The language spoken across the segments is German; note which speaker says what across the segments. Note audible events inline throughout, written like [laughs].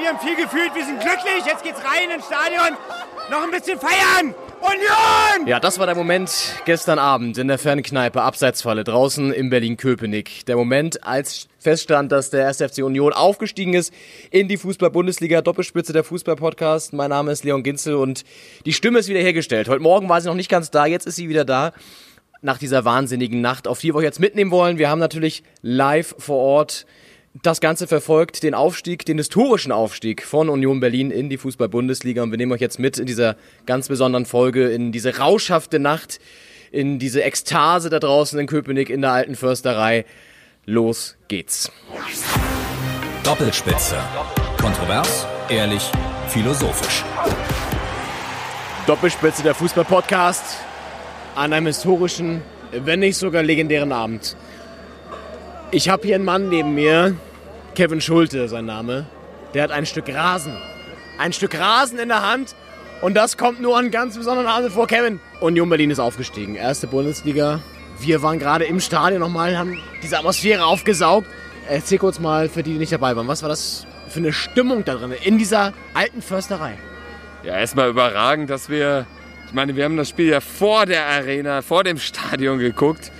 Speaker 1: wir haben viel gefühlt. Wir sind glücklich. Jetzt geht's rein ins Stadion. Noch ein bisschen feiern. Union!
Speaker 2: Ja, das war der Moment gestern Abend in der Fernkneipe Abseitsfalle draußen in Berlin-Köpenick. Der Moment, als feststand, dass der 1. FC Union aufgestiegen ist in die Fußball-Bundesliga. Doppelspitze der Fußball-Podcast. Mein Name ist Leon Ginzel und die Stimme ist wieder hergestellt. Heute Morgen war sie noch nicht ganz da, jetzt ist sie wieder da. Nach dieser wahnsinnigen Nacht, auf die wir euch jetzt mitnehmen wollen. Wir haben natürlich live vor Ort das Ganze verfolgt, den Aufstieg, den historischen Aufstieg von Union Berlin in die Fußball-Bundesliga. Und wir nehmen euch jetzt mit in dieser ganz besonderen Folge, in diese rauschhafte Nacht, in diese Ekstase da draußen in Köpenick in der alten Försterei. Los geht's.
Speaker 3: Doppelspitze. Kontrovers, ehrlich, philosophisch.
Speaker 2: Doppelspitze der Fußball-Podcast an einem historischen, wenn nicht sogar legendären Abend. Ich habe hier einen Mann neben mir, Kevin Schulte, sein Name. Der hat ein Stück Rasen. Ein Stück Rasen in der Hand. Und das kommt nur an ganz besonderen Abend vor. Kevin, Union Berlin ist aufgestiegen. Erste Bundesliga. Wir waren gerade im Stadion nochmal, haben diese Atmosphäre aufgesaugt. Erzähl kurz mal für die, die nicht dabei waren. Was war das für eine Stimmung da drin, in dieser alten Försterei?
Speaker 4: Ja, erstmal überragend, dass wir, ich meine, wir haben das Spiel ja vor der Arena, vor dem Stadion geguckt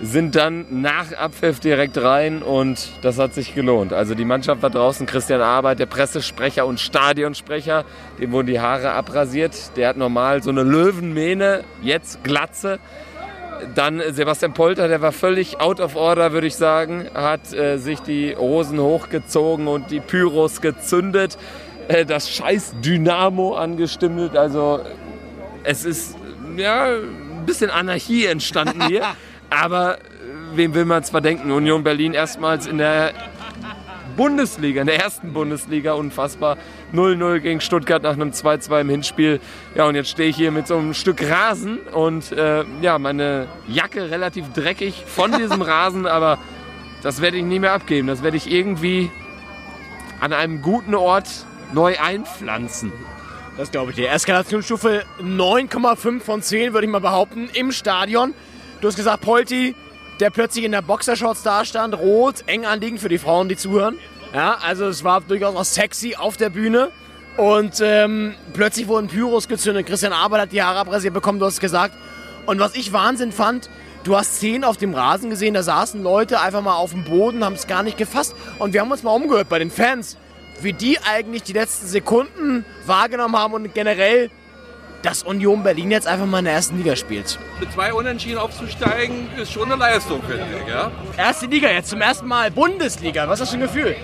Speaker 4: sind dann nach Abpfiff direkt rein und das hat sich gelohnt. Also die Mannschaft war draußen, Christian Arbeit, der Pressesprecher und Stadionsprecher, dem wurden die Haare abrasiert. Der hat normal so eine Löwenmähne, jetzt Glatze. Dann Sebastian Polter, der war völlig out of order, würde ich sagen, hat äh, sich die Hosen hochgezogen und die Pyros gezündet, äh, das scheiß Dynamo angestimmt. Also es ist ja ein bisschen Anarchie entstanden hier. [laughs] Aber äh, wem will man es verdenken? Union Berlin erstmals in der Bundesliga, in der ersten Bundesliga, unfassbar. 0-0 gegen Stuttgart nach einem 2-2 im Hinspiel. Ja, und jetzt stehe ich hier mit so einem Stück Rasen und äh, ja, meine Jacke relativ dreckig von [laughs] diesem Rasen, aber das werde ich nie mehr abgeben. Das werde ich irgendwie an einem guten Ort neu einpflanzen.
Speaker 2: Das glaube ich dir. Eskalationsstufe 9,5 von 10, würde ich mal behaupten, im Stadion. Du hast gesagt, Polti, der plötzlich in der Boxershorts dastand, rot, eng anliegend für die Frauen, die zuhören. Ja, also es war durchaus auch sexy auf der Bühne. Und ähm, plötzlich wurden Pyros gezündet. Christian Arbeit hat die Haare abrasiert bekommen, du hast gesagt. Und was ich Wahnsinn fand, du hast Szenen auf dem Rasen gesehen, da saßen Leute einfach mal auf dem Boden, haben es gar nicht gefasst. Und wir haben uns mal umgehört bei den Fans, wie die eigentlich die letzten Sekunden wahrgenommen haben und generell dass Union Berlin jetzt einfach mal in der ersten Liga spielt.
Speaker 5: Mit zwei Unentschieden aufzusteigen, ist schon eine Leistung, finde ich. Ja?
Speaker 2: Erste Liga jetzt zum ersten Mal Bundesliga. Was ist das für ein Gefühl?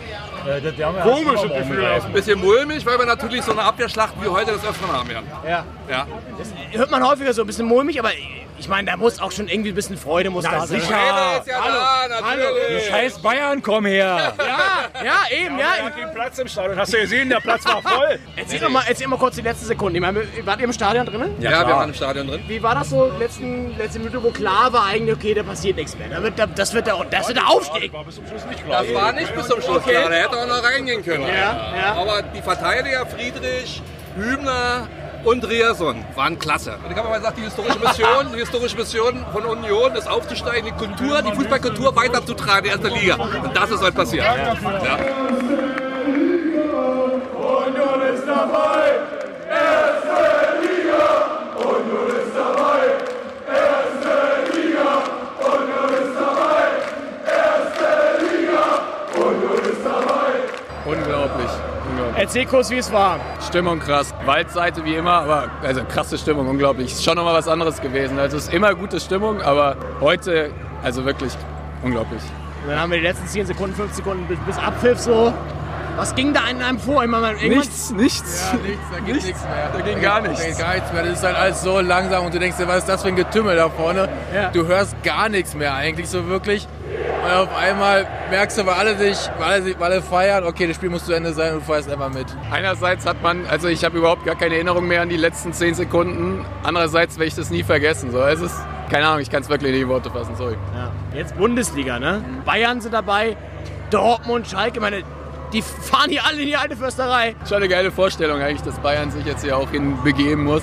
Speaker 5: Komisches Gefühl. Ein bisschen mulmig, weil wir natürlich so eine Abwehrschlacht wie heute das öfteren haben werden.
Speaker 2: Ja. Ja. Das hört man häufiger so ein bisschen mulmig, aber ich meine, da muss auch schon irgendwie ein bisschen Freude muss
Speaker 5: Na,
Speaker 2: da sein.
Speaker 5: sicher. Ist ja
Speaker 2: Hallo.
Speaker 5: da.
Speaker 2: Hallo.
Speaker 6: Die scheiß Bayern, komm her!
Speaker 2: Ja, ja, eben, ja.
Speaker 6: Hat den Platz im Stadion. Hast du gesehen, der Platz war voll.
Speaker 2: Erzähl doch mal, erzähl mal kurz die letzten Sekunden. Ich meine, wart ihr im Stadion drin?
Speaker 5: Ja, wir waren im Stadion drin.
Speaker 2: Wie war das so, letzten, letzte Minute, wo klar war eigentlich, okay, da passiert nichts mehr. Da wird, der- das wird der, das wird der Aufstieg.
Speaker 6: War bis zum Schluss nicht klar.
Speaker 5: Das war nicht bis zum Schluss
Speaker 2: Okay.
Speaker 5: klar. Der hätte auch noch reingehen können.
Speaker 2: Ja, ja.
Speaker 5: Aber die Verteidiger Friedrich, Hübner und Riason waren klasse. Und ich habe mal gesagt, die historische Mission, die historische Mission von Union ist aufzusteigen, die Kultur, die Fußballkultur weiterzutragen in die erste Liga. Und das ist heute passiert. Ja.
Speaker 7: Union ist dabei,
Speaker 2: Erzähl kurz, wie es war.
Speaker 6: Stimmung krass. Waldseite wie immer, aber also krasse Stimmung, unglaublich. Ist schon nochmal was anderes gewesen. Also es ist immer gute Stimmung, aber heute, also wirklich unglaublich.
Speaker 2: Und dann haben wir die letzten 10 Sekunden, 5 Sekunden bis, bis Abpfiff so. Was ging da in einem vor? Meine,
Speaker 6: Nichts, nichts.
Speaker 8: Ja, nichts, da geht nichts mehr.
Speaker 6: Da ging gar nichts.
Speaker 8: Da geht gar nichts mehr. Das ist halt alles so langsam und du denkst dir, was ist das für ein Getümmel da vorne?
Speaker 2: Ja.
Speaker 8: Du hörst gar nichts mehr eigentlich so wirklich. Und auf einmal merkst du, weil alle sich, weil alle, sich- weil alle feiern, okay, das Spiel muss zu Ende sein und du fährst einfach mit.
Speaker 6: Einerseits hat man, also ich habe überhaupt gar keine Erinnerung mehr an die letzten 10 Sekunden. Andererseits werde ich das nie vergessen. So, es ist, keine Ahnung, ich kann es wirklich nicht in die Worte fassen, sorry.
Speaker 2: Ja. Jetzt Bundesliga, ne? Bayern sind dabei, Dortmund, Schalke, ich meine, die fahren hier alle in die alte Försterei.
Speaker 6: Schon eine geile Vorstellung eigentlich, dass Bayern sich jetzt hier auch hin begeben muss.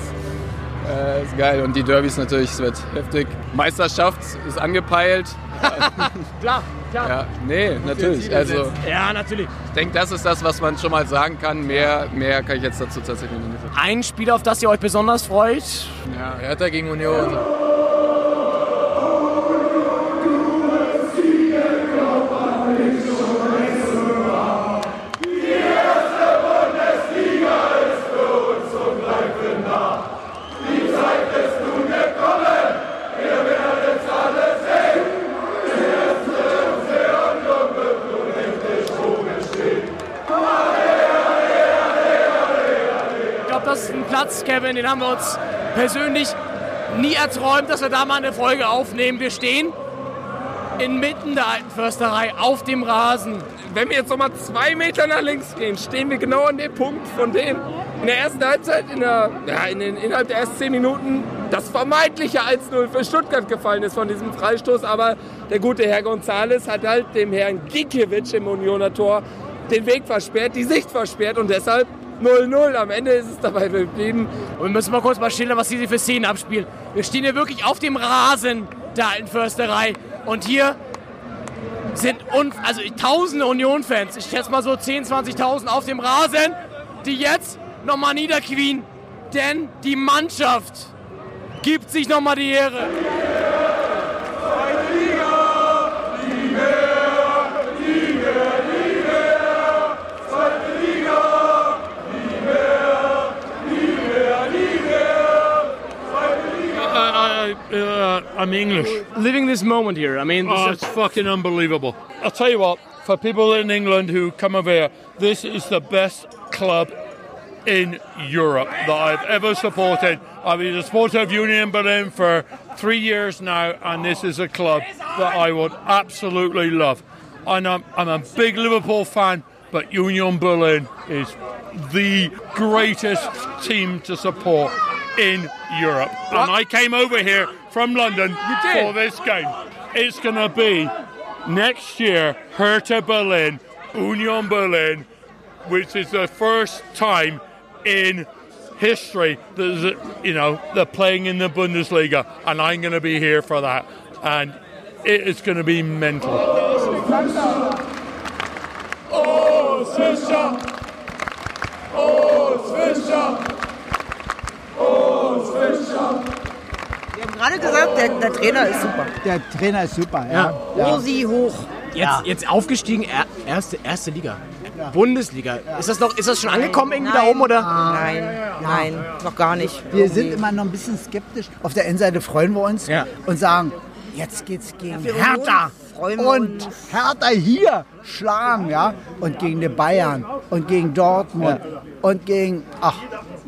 Speaker 6: Äh, ist geil. Und die Derbys natürlich, es wird heftig. Meisterschaft ist angepeilt. [laughs]
Speaker 2: Klar, klar.
Speaker 6: Ja, nee, natürlich. Also,
Speaker 2: Ja, natürlich.
Speaker 6: ich denke, das ist das, was man schon mal sagen kann. Mehr, mehr kann ich jetzt dazu tatsächlich nicht sagen.
Speaker 2: Ein Spiel, auf das ihr euch besonders freut?
Speaker 9: Ja, Hertha gegen Union.
Speaker 2: Ich Platz, Kevin, den haben wir uns persönlich nie erträumt, dass wir da mal eine Folge aufnehmen. Wir stehen inmitten der alten Försterei auf dem Rasen.
Speaker 4: Wenn wir jetzt noch mal zwei Meter nach links gehen, stehen wir genau an dem Punkt, von dem in der ersten Halbzeit, in der, ja, in den, innerhalb der ersten 10 Minuten, das vermeintliche 1-0 für Stuttgart gefallen ist von diesem Freistoß. Aber der gute Herr González hat halt dem Herrn Gikiewicz im Unioner Tor den Weg versperrt, die Sicht versperrt und deshalb 0-0. Am Ende ist es dabei geblieben.
Speaker 2: Und wir müssen mal kurz mal schildern, was hier für Szenen abspielen. Wir stehen hier wirklich auf dem Rasen der alten Försterei. Und hier sind un also tausende Union-Fans, ich schätze mal so 10.000, 20.000 auf dem Rasen, die jetzt nochmal niederknien. Denn die Mannschaft gibt sich nochmal die Ehre.
Speaker 10: Uh, I'm English.
Speaker 2: Living this moment here, I mean, this
Speaker 10: Oh,
Speaker 2: is-
Speaker 10: it's fucking unbelievable. I'll tell you what, for people in England who come over here, this is the best club in Europe that I've ever supported. I've been a supporter of Union Berlin for three years now, and this is a club that I would absolutely love. And I'm, I'm a big Liverpool fan, but Union Berlin is the greatest team to support in Europe. And I came over here from London for this game. It's going to be next year Hertha Berlin, Union Berlin, which is the first time in history that you know they're playing in the Bundesliga, and I'm going to be here for that, and it is going to be mental.
Speaker 11: Oh, Swisher! Oh, Swisher!
Speaker 12: Gerade gesagt, der, der Trainer ist super.
Speaker 13: Der Trainer ist super, ja.
Speaker 12: Rosi hoch.
Speaker 2: jetzt, jetzt aufgestiegen, er, erste, erste Liga. Bundesliga. Ist das noch, ist das schon angekommen irgendwie da oben oder?
Speaker 12: Nein, nein, noch gar nicht.
Speaker 13: Wir sind immer noch ein bisschen skeptisch. Auf der einen Seite freuen wir uns
Speaker 2: Ja.
Speaker 13: und sagen, jetzt geht's gegen Hertha. Und. Hertha hier schlagen, ja. Und gegen die Bayern und gegen Dortmund und gegen, ach,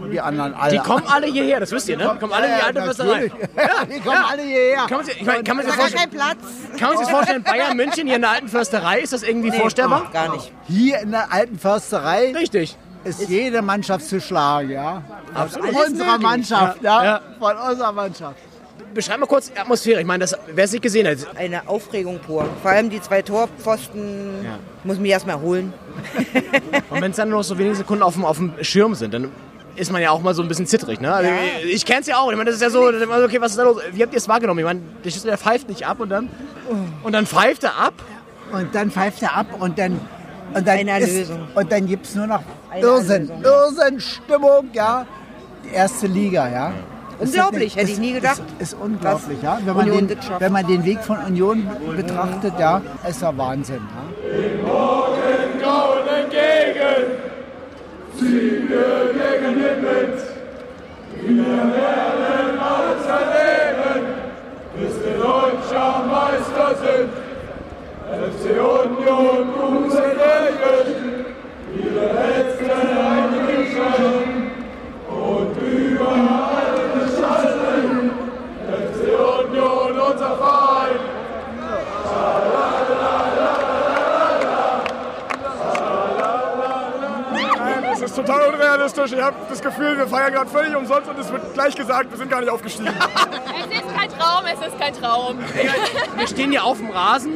Speaker 13: die anderen alle.
Speaker 2: Die kommen alle hierher, das wisst ihr, ne? Die kommen alle in die alte Försterei.
Speaker 13: natürlich. die kommen alle hierher.
Speaker 2: Kann man sich, ich meine, kann man sich vorstellen?
Speaker 12: kein Platz.
Speaker 2: Kann man sich das vorstellen, Bayern München hier in der alten Försterei? Ist das irgendwie vorstellbar?
Speaker 12: Gar nicht.
Speaker 13: Hier in der alten Försterei
Speaker 2: Richtig.
Speaker 13: ist jede Mannschaft zu schlagen, ja.
Speaker 2: Absolut.
Speaker 13: Von unserer Mannschaft, ja.
Speaker 2: Ja.
Speaker 13: Von unserer Mannschaft.
Speaker 2: Beschreib mal kurz die Atmosphäre. Ich meine, das, wer es nicht gesehen hat.
Speaker 12: Eine Aufregung pur. Vor allem die zwei Torpfosten muss mich erstmal holen.
Speaker 2: Und wenn es dann nur noch so wenige Sekunden auf dem, auf dem Schirm sind, dann ist man ja auch mal so ein bisschen zittrig. Ne? Also,
Speaker 12: Ja.
Speaker 2: Ich kenn's ja auch. Ich meine, das ist ja so, okay, was ist da los? Wie habt ihr es wahrgenommen? Ich meine, der Schüssel, der pfeift nicht ab und dann, und dann pfeift er ab.
Speaker 13: Und dann pfeift er ab und dann. Und dann,
Speaker 12: Eine
Speaker 13: ist,
Speaker 12: Erlösung.
Speaker 13: und dann gibt es nur noch
Speaker 12: Eine
Speaker 13: Irrsinn. Irrsinn-Stimmung, ja. Die erste Liga, ja.
Speaker 12: Unglaublich, hätte ich nie gedacht.
Speaker 13: Ist, ist unglaublich, ja. Wenn man,
Speaker 12: Union
Speaker 13: den, wenn man den Weg von Union betrachtet, ja, ist ja Wahnsinn. Ja.
Speaker 11: Werden alles erleben, bis wir deutscher Meister sind. FC Union, gute Wege, ihre letzten Einrichtungen und überall geschalten. FC Union, unser Verein.
Speaker 14: Das ist total unrealistisch. Ich habe das Gefühl, gerade völlig umsonst und es wird gleich gesagt, wir sind gar nicht aufgestiegen. [laughs]
Speaker 15: Es ist kein Traum, es ist kein Traum.
Speaker 2: Wir stehen hier auf dem Rasen.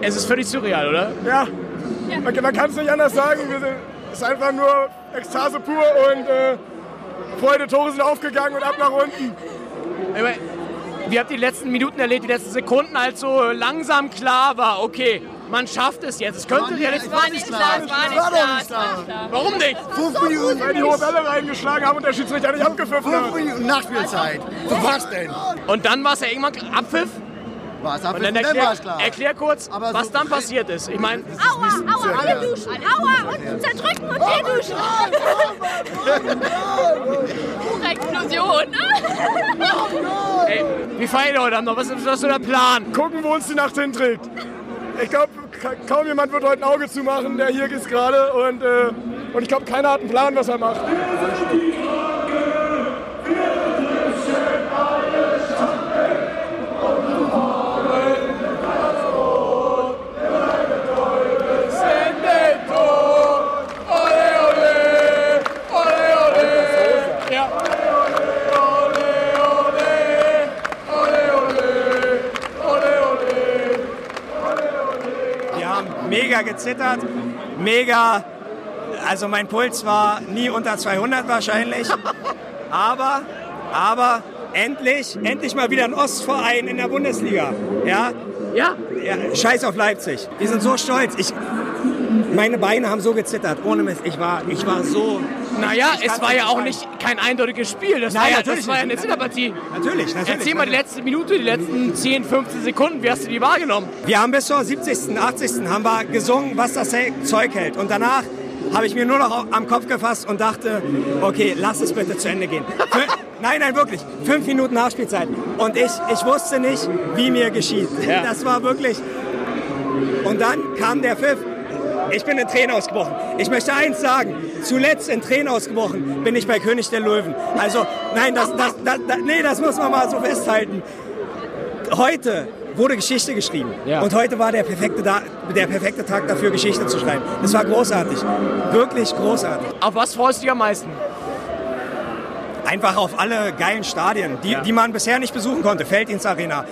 Speaker 2: Es ist völlig surreal, oder?
Speaker 14: Ja, man, man kann es nicht anders sagen. Es ist einfach nur Ekstase pur und äh, Freunde, Tore sind aufgegangen und ab nach unten.
Speaker 2: Wie habt ihr die letzten Minuten erlebt, die letzten Sekunden, als so langsam klar war, okay, man schafft es jetzt. Es könnte ja
Speaker 15: nicht- war nicht klar, es war nicht klar,
Speaker 2: nicht
Speaker 15: es war nicht klar.
Speaker 2: Warum nicht?
Speaker 14: Fünf Minuten, weil die hohe Welle reingeschlagen haben und der Schiedsrichter nicht abgepfiffen hat.
Speaker 13: Fünf Minuten Nachspielzeit.
Speaker 2: Für was denn? Und dann war es ja irgendwann Abpfiff.
Speaker 13: War es
Speaker 2: Und
Speaker 13: Abpfiff?
Speaker 2: dann erklär,
Speaker 13: war es klar.
Speaker 2: erklär kurz,
Speaker 13: Aber
Speaker 2: was
Speaker 13: so-
Speaker 2: dann passiert ist. Ich meine,
Speaker 15: Aua, aua, alle duschen. Aua, und zerdrücken und wir duschen. Pure Explosion.
Speaker 2: ey, wie feiern heute Abend noch? Was ist, was ist so der Plan?
Speaker 14: Gucken, wo uns die Nacht hinträgt. Ich glaube, kaum jemand wird heute ein Auge zumachen, der hier ist gerade. Und, äh, und ich glaube, keiner hat einen Plan, was er macht.
Speaker 16: Mega gezittert, mega. Also mein Puls war nie unter 200 wahrscheinlich. [laughs] Aber, aber endlich, endlich mal wieder ein Ostverein in der Bundesliga. Ja?
Speaker 2: Ja?
Speaker 16: ja scheiß auf Leipzig. Wir sind so stolz. Ich, meine Beine haben so gezittert. Ohne Mist. Ich war, ich war so.
Speaker 2: Naja, es war ja auch nicht kein eindeutiges Spiel. Das
Speaker 16: Nein,
Speaker 2: war ja,
Speaker 16: natürlich
Speaker 2: das war ja eine. Zitterpartie.
Speaker 16: Natürlich, natürlich.
Speaker 2: Erzähl mal die letzte Minute, die letzten 10, 15 Sekunden. Wie hast du die wahrgenommen?
Speaker 16: Wir haben bis zur 70., 80. haben wir gesungen, was das Zeug hält. Und danach habe ich mir nur noch am Kopf gefasst und dachte, okay, lass es bitte zu Ende gehen. [laughs] Nein, nein, wirklich. Fünf Minuten Nachspielzeit. Und ich, ich wusste nicht, wie mir geschieht.
Speaker 2: Ja.
Speaker 16: Das war wirklich... Und dann kam der Pfiff. Ich bin in Tränen ausgebrochen. Ich möchte eins sagen. Zuletzt in Tränen ausgebrochen bin ich bei König der Löwen. Also, nein, das, das, das, das, nee, das muss man mal so festhalten. Heute wurde Geschichte geschrieben.
Speaker 2: Ja.
Speaker 16: Und heute war der perfekte, da der perfekte Tag dafür, Geschichte zu schreiben. Das war großartig. Wirklich großartig.
Speaker 2: Auf was freust du dich am meisten?
Speaker 16: Einfach auf alle geilen Stadien, die, die man bisher nicht besuchen konnte. Felddienstarena.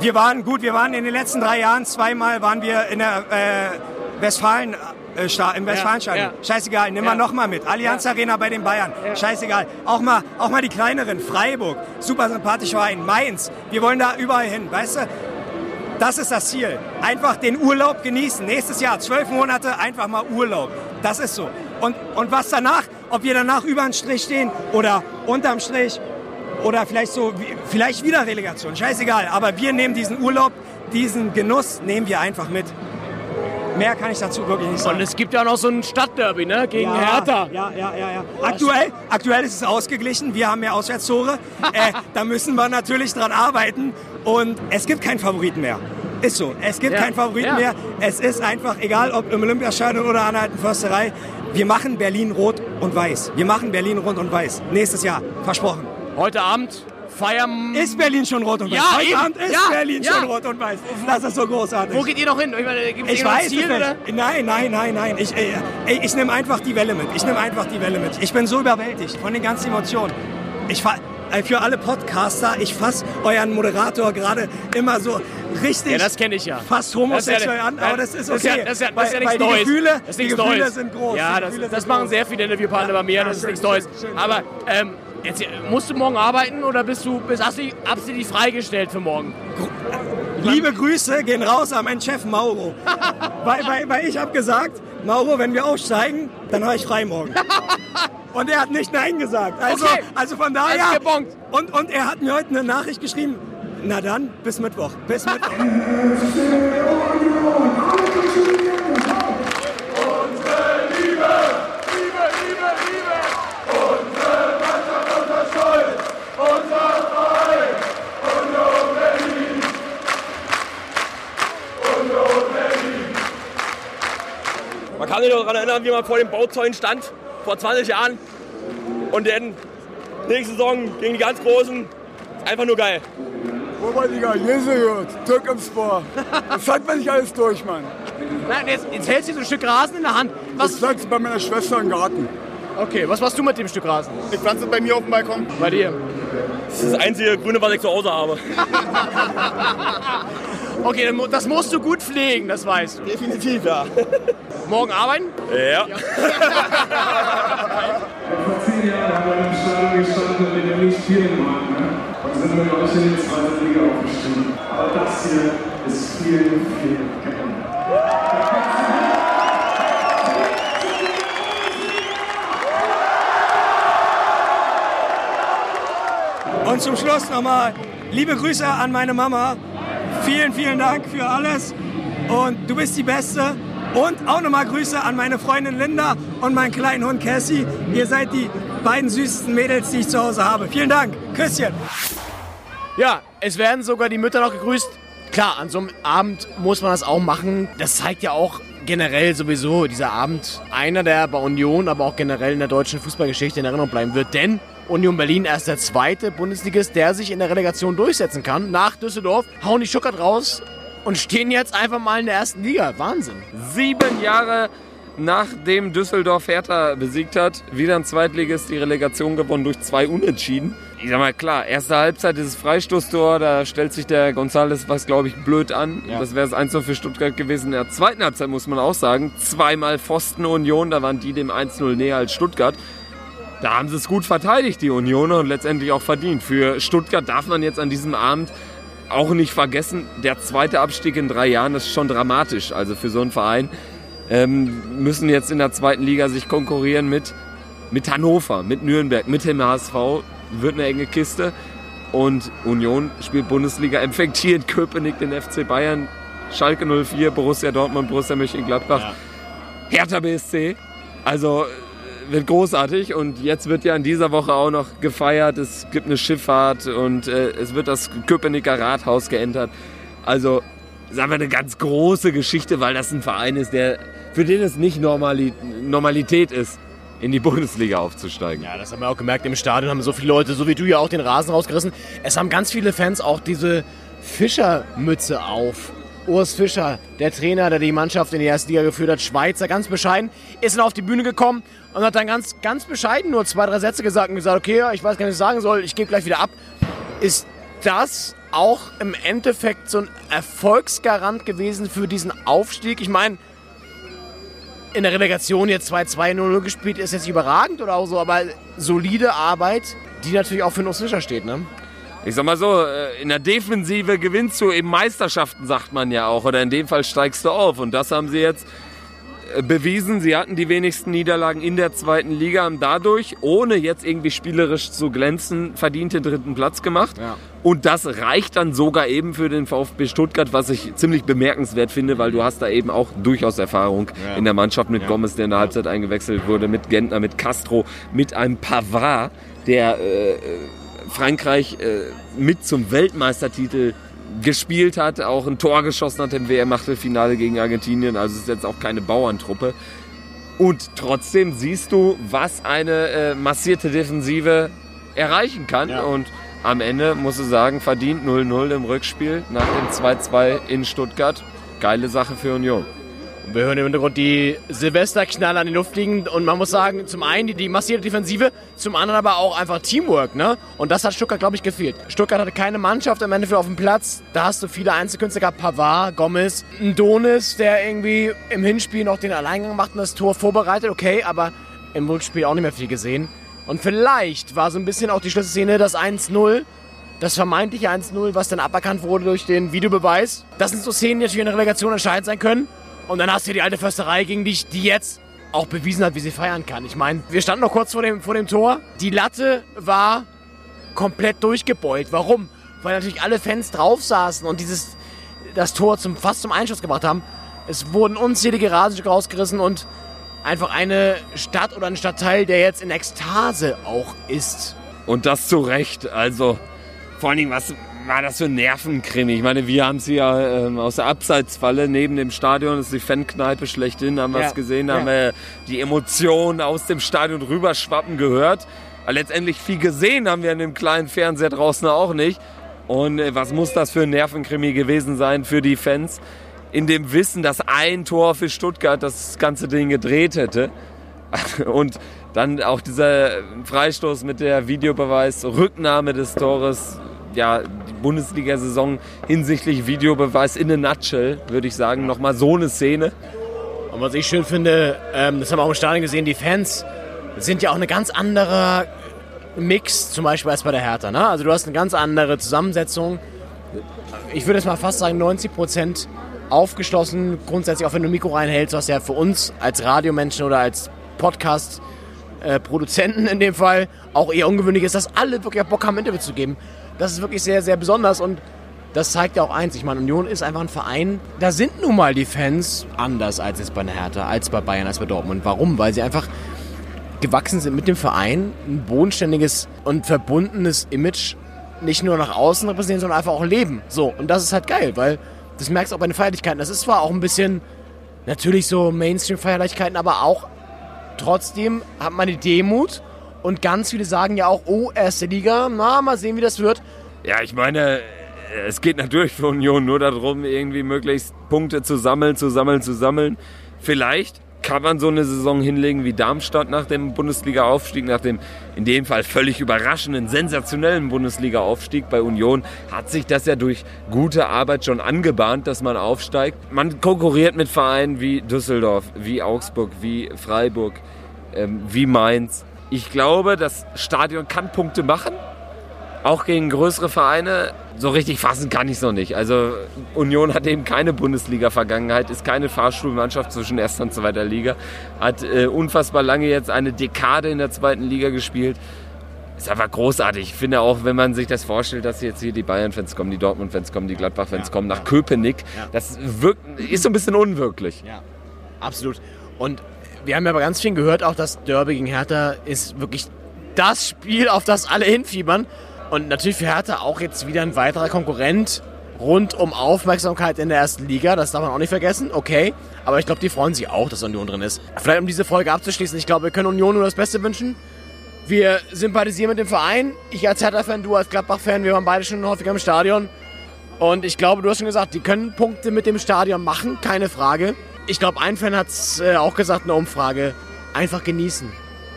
Speaker 16: Wir waren gut, wir waren in den letzten drei Jahren zweimal waren wir in der äh, Westfalen. Äh, Im Westfalenstadion.
Speaker 2: ja.
Speaker 16: Scheißegal, nimm
Speaker 2: Ja.
Speaker 16: mal noch mal mit. Allianz Arena bei den Bayern. Scheißegal. Auch mal, auch mal die kleineren. Freiburg. Super sympathisch Verein. Mainz. Wir wollen da überall hin. Weißt du? Das ist das Ziel. Einfach den Urlaub genießen. Nächstes Jahr, zwölf Monate, einfach mal Urlaub. Das ist so. Und, und was danach, ob wir danach über den Strich stehen oder unterm Strich oder vielleicht so, vielleicht wieder Relegation, scheißegal. Aber wir nehmen diesen Urlaub, diesen Genuss nehmen wir einfach mit. Mehr kann ich dazu wirklich nicht sagen.
Speaker 2: Und es gibt ja noch so ein Stadtderby, ne? Gegen Hertha.
Speaker 16: Ja, ja, ja, ja. Aktuell, aktuell ist es ausgeglichen. Wir haben mehr Auswärtstore. [laughs] äh, da müssen wir natürlich dran arbeiten. Und es gibt keinen Favoriten mehr. Ist so. Es gibt
Speaker 2: Ja,
Speaker 16: keinen Favoriten
Speaker 2: ja.
Speaker 16: mehr. Es ist einfach, egal ob im Olympiastadion oder an der alten Försterei, wir machen Berlin rot und weiß. Wir machen Berlin rot und weiß. Nächstes Jahr. Versprochen.
Speaker 2: Heute Abend feiern.
Speaker 16: Ist Berlin schon rot und weiß?
Speaker 2: Ja,
Speaker 16: Heute
Speaker 2: eben.
Speaker 16: Abend ist
Speaker 2: Ja,
Speaker 16: Berlin
Speaker 2: ja.
Speaker 16: schon rot und weiß. Das ist so großartig.
Speaker 2: Wo geht ihr noch hin? Ich meine,
Speaker 16: Ich weiß
Speaker 2: Ziel,
Speaker 16: nicht. Nein, nein, nein, nein. Ich, äh, ich nehme einfach die Welle mit. Ich nehme einfach die Welle mit. Ich bin so überwältigt von den ganzen Emotionen. Ich fa äh, für alle Podcaster, ich fasse euren Moderator gerade immer so richtig
Speaker 2: Ja, das kenne ich ja.
Speaker 16: fast homosexuell
Speaker 2: ja-
Speaker 16: an, aber das ist
Speaker 2: Das ist ja,
Speaker 16: okay.
Speaker 2: das ist ja, das ist ja nichts
Speaker 16: die
Speaker 2: Neues.
Speaker 16: Gefühle,
Speaker 2: das ist
Speaker 16: die Gefühle
Speaker 2: Neues.
Speaker 16: sind groß.
Speaker 2: Ja,
Speaker 16: Die
Speaker 2: das, das machen
Speaker 16: groß.
Speaker 2: sehr viele Interviewpartner bei mir, das ist nichts Neues. Aber ähm, jetzt, musst du morgen arbeiten oder bist du, bist, hast du dich absichtlich freigestellt für morgen?
Speaker 16: Liebe Grüße gehen raus an meinen Chef Mauro. [laughs] weil, weil, weil ich habe gesagt, Mauro, wenn wir aufsteigen, dann habe ich frei morgen. [laughs] Und er hat nicht Nein gesagt. Also,
Speaker 2: Okay.
Speaker 16: also von daher.
Speaker 2: Also
Speaker 16: und, und er hat mir heute eine Nachricht geschrieben. Na dann, bis Mittwoch. Bis Mittwoch. [laughs]
Speaker 17: kann sich noch daran erinnern, wie man vor den Bauzäunen stand, vor 20 Jahren. Und dann nächste Saison gegen die ganz Großen. Einfach nur geil.
Speaker 14: Oberliga, Jesu, Türkimspor. Das hat man nicht alles durch, Mann.
Speaker 2: Nein, jetzt, jetzt hältst du so ein Stück Rasen in der Hand.
Speaker 14: Was? Ich sag's bei meiner Schwester im Garten.
Speaker 2: Okay, was machst du mit dem Stück Rasen?
Speaker 14: Ich pflanze bei mir auf dem Balkon.
Speaker 2: Bei dir?
Speaker 17: Das ist das einzige Grüne, was ich zu Hause habe. [laughs]
Speaker 2: Okay, das musst du gut pflegen, das weißt du.
Speaker 17: Definitiv, ja. [laughs]
Speaker 2: Morgen arbeiten?
Speaker 17: Ja.
Speaker 7: Vor zehn Jahren haben wir im Stadion vielen Mal ne? und sind mit euch in die zweite Liga aufgestiegen. Aber das hier ist viel, viel geändert.
Speaker 16: Und zum Schluss nochmal liebe Grüße an meine Mama. Vielen, vielen Dank für alles. Und du bist die Beste. Und auch nochmal Grüße an meine Freundin Linda und meinen kleinen Hund Cassie. Ihr seid die beiden süßesten Mädels, die ich zu Hause habe. Vielen Dank. Küsschen.
Speaker 2: Ja, es werden sogar die Mütter noch gegrüßt. Klar, an so einem Abend muss man das auch machen. Das zeigt ja auch generell sowieso dieser Abend einer, der bei Union, aber auch generell in der deutschen Fußballgeschichte in Erinnerung bleiben wird. Denn Union Berlin erst der zweite Bundesligist, der sich in der Relegation durchsetzen kann. Nach Düsseldorf hauen die Schuckert raus und stehen jetzt einfach mal in der ersten Liga. Wahnsinn.
Speaker 4: Sieben Jahre nachdem Düsseldorf Hertha besiegt hat, wieder ein Zweitligist die Relegation gewonnen durch zwei Unentschieden. Ich sag mal, klar, erste Halbzeit dieses Freistoßtor, da stellt sich der González was, glaube ich, blöd an.
Speaker 18: Ja.
Speaker 4: Das wäre das 1 für Stuttgart gewesen. In der zweiten Halbzeit muss man auch sagen, zweimal Pfosten Union, da waren die dem 1-0 näher als Stuttgart. Da haben sie es gut verteidigt, die Unioner, und letztendlich auch verdient. Für Stuttgart darf man jetzt an diesem Abend auch nicht vergessen, der zweite Abstieg in drei Jahren, das ist schon dramatisch. Also für so einen Verein ähm, müssen jetzt in der zweiten Liga sich konkurrieren mit, mit Hannover, mit Nürnberg, mit dem HSV. Wird eine enge Kiste. Und Union spielt Bundesliga, empfängt hier in Köpenick den FC Bayern, Schalke 04, Borussia Dortmund, Borussia Mönchengladbach, Hertha BSC. Also äh, wird großartig und jetzt wird ja in dieser Woche auch noch gefeiert. Es gibt eine Schifffahrt und äh, es wird das Köpenicker Rathaus geändert. Also sagen wir eine ganz große Geschichte, weil das ein Verein ist, der für den es nicht Normali Normalität ist, in die Bundesliga aufzusteigen.
Speaker 2: Ja, das haben wir auch gemerkt im Stadion, haben so viele Leute, so wie du ja auch den Rasen rausgerissen. Es haben ganz viele Fans auch diese Fischermütze auf. Urs Fischer, der Trainer, der die Mannschaft in die erste Liga geführt hat, Schweizer, ganz bescheiden, ist dann auf die Bühne gekommen und hat dann ganz, ganz bescheiden nur zwei, drei Sätze gesagt und gesagt, okay, ich weiß gar nicht, was ich sagen soll, ich gebe gleich wieder ab. Ist das auch im Endeffekt so ein Erfolgsgarant gewesen für diesen Aufstieg? Ich meine, in der Relegation jetzt 2-2-0 gespielt, ist jetzt nicht überragend oder auch so, aber solide Arbeit, die natürlich auch für den Urs Fischer steht, ne?
Speaker 4: Ich sag mal so, äh, in der Defensive gewinnst du eben Meisterschaften, sagt man ja auch. Oder in dem Fall steigst du auf. Und das haben sie jetzt bewiesen. Sie hatten die wenigsten Niederlagen in der zweiten Liga, haben dadurch, ohne jetzt irgendwie spielerisch zu glänzen, verdient den dritten Platz gemacht.
Speaker 2: Ja.
Speaker 4: Und das reicht dann sogar eben für den VfB Stuttgart, was ich ziemlich bemerkenswert finde, weil du hast da eben auch durchaus Erfahrung
Speaker 18: Ja.
Speaker 4: in der Mannschaft mit
Speaker 18: Ja.
Speaker 4: Gomez, der in der Halbzeit eingewechselt wurde, mit Gentner, mit Castro, mit einem Pavard, der äh, Frankreich äh, mit zum Weltmeistertitel gespielt hat, auch ein Tor geschossen hat im WM-Achtelfinale gegen Argentinien. Also es ist jetzt auch keine Bauerntruppe. Und trotzdem siehst du, was eine äh, massierte Defensive erreichen kann. Und am Ende musst du sagen, verdient 0-0 im Rückspiel nach dem 2-2 in Stuttgart. Geile Sache für Union.
Speaker 2: Wir hören im Hintergrund die Silvesterknaller in die Luft fliegen und man muss sagen, zum einen die, die massierte Defensive, zum anderen aber auch einfach Teamwork, ne? Und das hat Stuttgart, glaube ich, gefehlt. Stuttgart hatte keine Mannschaft im Endeffekt auf dem Platz. Da hast du viele Einzelkünstler gehabt, Pavard, Gomez, Donis, der irgendwie im Hinspiel noch den Alleingang macht und das Tor vorbereitet, okay, aber im Rückspiel auch nicht mehr viel gesehen. Und vielleicht war so ein bisschen auch die Schlüsselszene das 1-0, das vermeintliche 1-0, was dann aberkannt wurde durch den Videobeweis. Das sind so Szenen, die natürlich in der Relegation entscheidend sein können. Und dann hast du die alte Försterei gegen dich, die jetzt auch bewiesen hat, wie sie feiern kann. Ich meine, wir standen noch kurz vor dem, vor dem Tor. Die Latte war komplett durchgebeult. Warum? Weil natürlich alle Fans drauf saßen und dieses, das Tor zum, fast zum Einschuss gebracht haben. Es wurden unzählige Rasenstücke rausgerissen und einfach eine Stadt oder ein Stadtteil, der jetzt in Ekstase auch ist.
Speaker 4: Und das zu Recht. Also vor allen Dingen, was war das für ein Nervenkrimi? Ich meine, wir haben es ja ähm, aus der Abseitsfalle neben dem Stadion, das ist die Fankneipe schlechthin, haben wir
Speaker 2: Ja,
Speaker 4: es gesehen,
Speaker 2: ja.
Speaker 4: haben wir die Emotionen aus dem Stadion rüberschwappen gehört. Aber letztendlich viel gesehen haben wir in dem kleinen Fernseher draußen auch nicht. Und äh, was muss das für ein Nervenkrimi gewesen sein für die Fans? In dem Wissen, dass ein Tor für Stuttgart das ganze Ding gedreht hätte. [laughs] Und dann auch dieser Freistoß mit der Videobeweis, Rücknahme des Tores. Ja, Bundesliga-Saison hinsichtlich Videobeweis in a nutshell, würde ich sagen. Nochmal so eine Szene.
Speaker 2: Und was ich schön finde, ähm, das haben wir auch im Stadion gesehen, die Fans sind ja auch eine ganz andere Mix, zum Beispiel als bei der Hertha. Ne? Also du hast eine ganz andere Zusammensetzung. Ich würde jetzt mal fast sagen 90 Prozent aufgeschlossen. Grundsätzlich, auch wenn du ein Mikro reinhältst, was ja für uns als Radiomenschen oder als Podcast-Produzenten in dem Fall auch eher ungewöhnlich ist, dass alle wirklich Bock haben, Interview zu geben. Das ist wirklich sehr, sehr besonders und das zeigt ja auch eins. Ich meine, Union ist einfach ein Verein, da sind nun mal die Fans anders als jetzt bei der Hertha, als bei Bayern, als bei Dortmund. Warum? Weil sie einfach gewachsen sind mit dem Verein, ein bodenständiges und verbundenes Image nicht nur nach außen repräsentieren, sondern einfach auch leben. So, und das ist halt geil, weil das merkst du auch bei den Feierlichkeiten. Das ist zwar auch ein bisschen, natürlich so Mainstream-Feierlichkeiten, aber auch trotzdem hat man die Demut und ganz viele sagen ja auch, oh, erste Liga, na, mal sehen, wie das wird.
Speaker 4: Ja, ich meine, es geht natürlich für Union nur darum, irgendwie möglichst Punkte zu sammeln, zu sammeln, zu sammeln. Vielleicht kann man so eine Saison hinlegen wie Darmstadt nach dem Bundesliga-Aufstieg, nach dem in dem Fall völlig überraschenden, sensationellen Bundesliga-Aufstieg bei Union, hat sich das ja durch gute Arbeit schon angebahnt, dass man aufsteigt. Man konkurriert mit Vereinen wie Düsseldorf, wie Augsburg, wie Freiburg, ähm, wie Mainz. Ich glaube, das Stadion kann Punkte machen auch gegen größere Vereine. So richtig fassen kann ich es noch nicht. Also Union hat eben keine Bundesliga-Vergangenheit, ist keine Fahrstuhlmannschaft zwischen erster und zweiter Liga, hat äh, unfassbar lange jetzt eine Dekade in der zweiten Liga gespielt. Ist einfach großartig. Ich finde auch, wenn man sich das vorstellt, dass jetzt hier die Bayern-Fans kommen, die Dortmund-Fans kommen, die Gladbach-Fans ja, kommen nach ja. Köpenick, ja. das wirkt, ist so ein bisschen unwirklich.
Speaker 2: Ja, absolut. Und wir haben ja aber ganz viel gehört, auch das Derby gegen Hertha ist wirklich das Spiel, auf das alle hinfiebern. Und natürlich für Hertha auch jetzt wieder ein weiterer Konkurrent rund um Aufmerksamkeit in der ersten Liga. Das darf man auch nicht vergessen. Okay. Aber ich glaube, die freuen sich auch, dass Union drin ist. Vielleicht um diese Folge abzuschließen. Ich glaube, wir können Union nur das Beste wünschen. Wir sympathisieren mit dem Verein. Ich als Hertha-Fan, du als Gladbach-Fan. Wir waren beide schon häufiger im Stadion. Und ich glaube, du hast schon gesagt, die können Punkte mit dem Stadion machen. Keine Frage. Ich glaube, ein Fan hat es äh, auch gesagt in der Umfrage. Einfach genießen.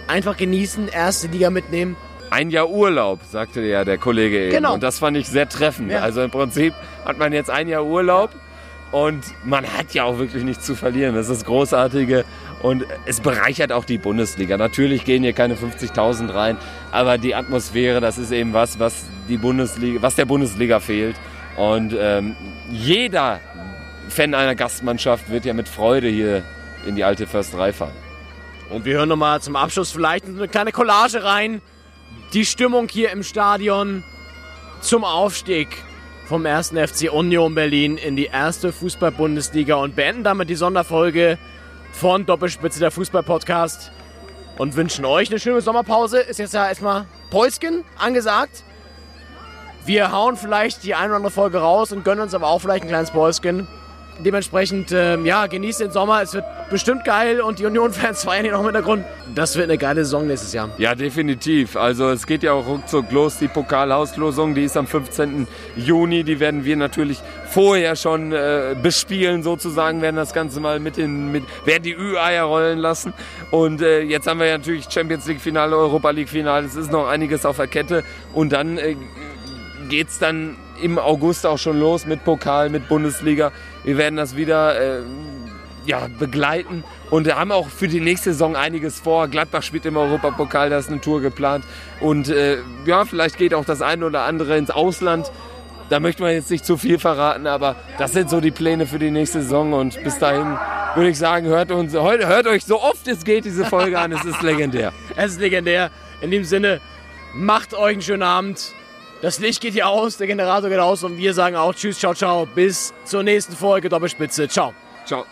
Speaker 2: Einfach genießen, erste Liga mitnehmen
Speaker 4: ein Jahr Urlaub, sagte ja der Kollege eben. Genau. Und das fand ich sehr treffend. Ja. Also im Prinzip hat man jetzt ein Jahr Urlaub und man hat ja auch wirklich nichts zu verlieren. Das ist das Großartige. Und es bereichert auch die Bundesliga. Natürlich gehen hier keine 50.000 rein, aber die Atmosphäre, das ist eben was, was, die Bundesliga, was der Bundesliga fehlt. Und ähm, jeder Fan einer Gastmannschaft wird ja mit Freude hier in die alte Försterei fahren.
Speaker 2: Und wir hören nochmal zum Abschluss vielleicht eine kleine Collage rein die Stimmung hier im Stadion zum Aufstieg vom 1. FC Union Berlin in die erste Fußball-Bundesliga und beenden damit die Sonderfolge von Doppelspitze der Fußball-Podcast und wünschen euch eine schöne Sommerpause. Ist jetzt ja erstmal Päusken angesagt. Wir hauen vielleicht die eine oder andere Folge raus und gönnen uns aber auch vielleicht ein kleines Päusken. Dementsprechend, äh, ja, genießt den Sommer. Es wird bestimmt geil und die Union-Fans [laughs] feiern hier noch im Hintergrund. Das wird eine geile Saison nächstes Jahr.
Speaker 4: Ja, definitiv. Also es geht ja auch ruckzuck los. Die Pokalauslosung, die ist am 15. Juni. Die werden wir natürlich vorher schon äh, bespielen sozusagen, werden das Ganze mal mit den, mit, werden die Ü-Eier rollen lassen. Und äh, jetzt haben wir ja natürlich Champions League-Finale, Europa League-Finale. Es ist noch einiges auf der Kette. Und dann äh, geht es dann im August auch schon los mit Pokal, mit Bundesliga. Wir werden das wieder äh, ja, begleiten und haben auch für die nächste Saison einiges vor. Gladbach spielt im Europapokal, da ist eine Tour geplant. Und äh, ja, vielleicht geht auch das eine oder andere ins Ausland. Da möchte man jetzt nicht zu viel verraten, aber das sind so die Pläne für die nächste Saison. Und bis dahin würde ich sagen, hört, uns, hört euch so oft es geht diese Folge an. Es ist legendär. [laughs]
Speaker 2: es ist legendär. In dem Sinne, macht euch einen schönen Abend. Das Licht geht hier aus, der Generator geht aus und wir sagen auch Tschüss, ciao, ciao. Bis zur nächsten Folge Doppelspitze. Ciao.
Speaker 4: Ciao.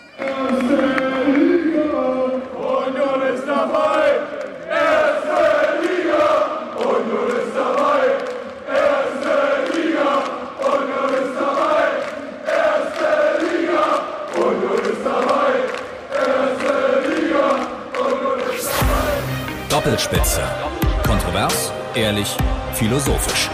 Speaker 3: Doppelspitze. Kontrovers, ehrlich, philosophisch.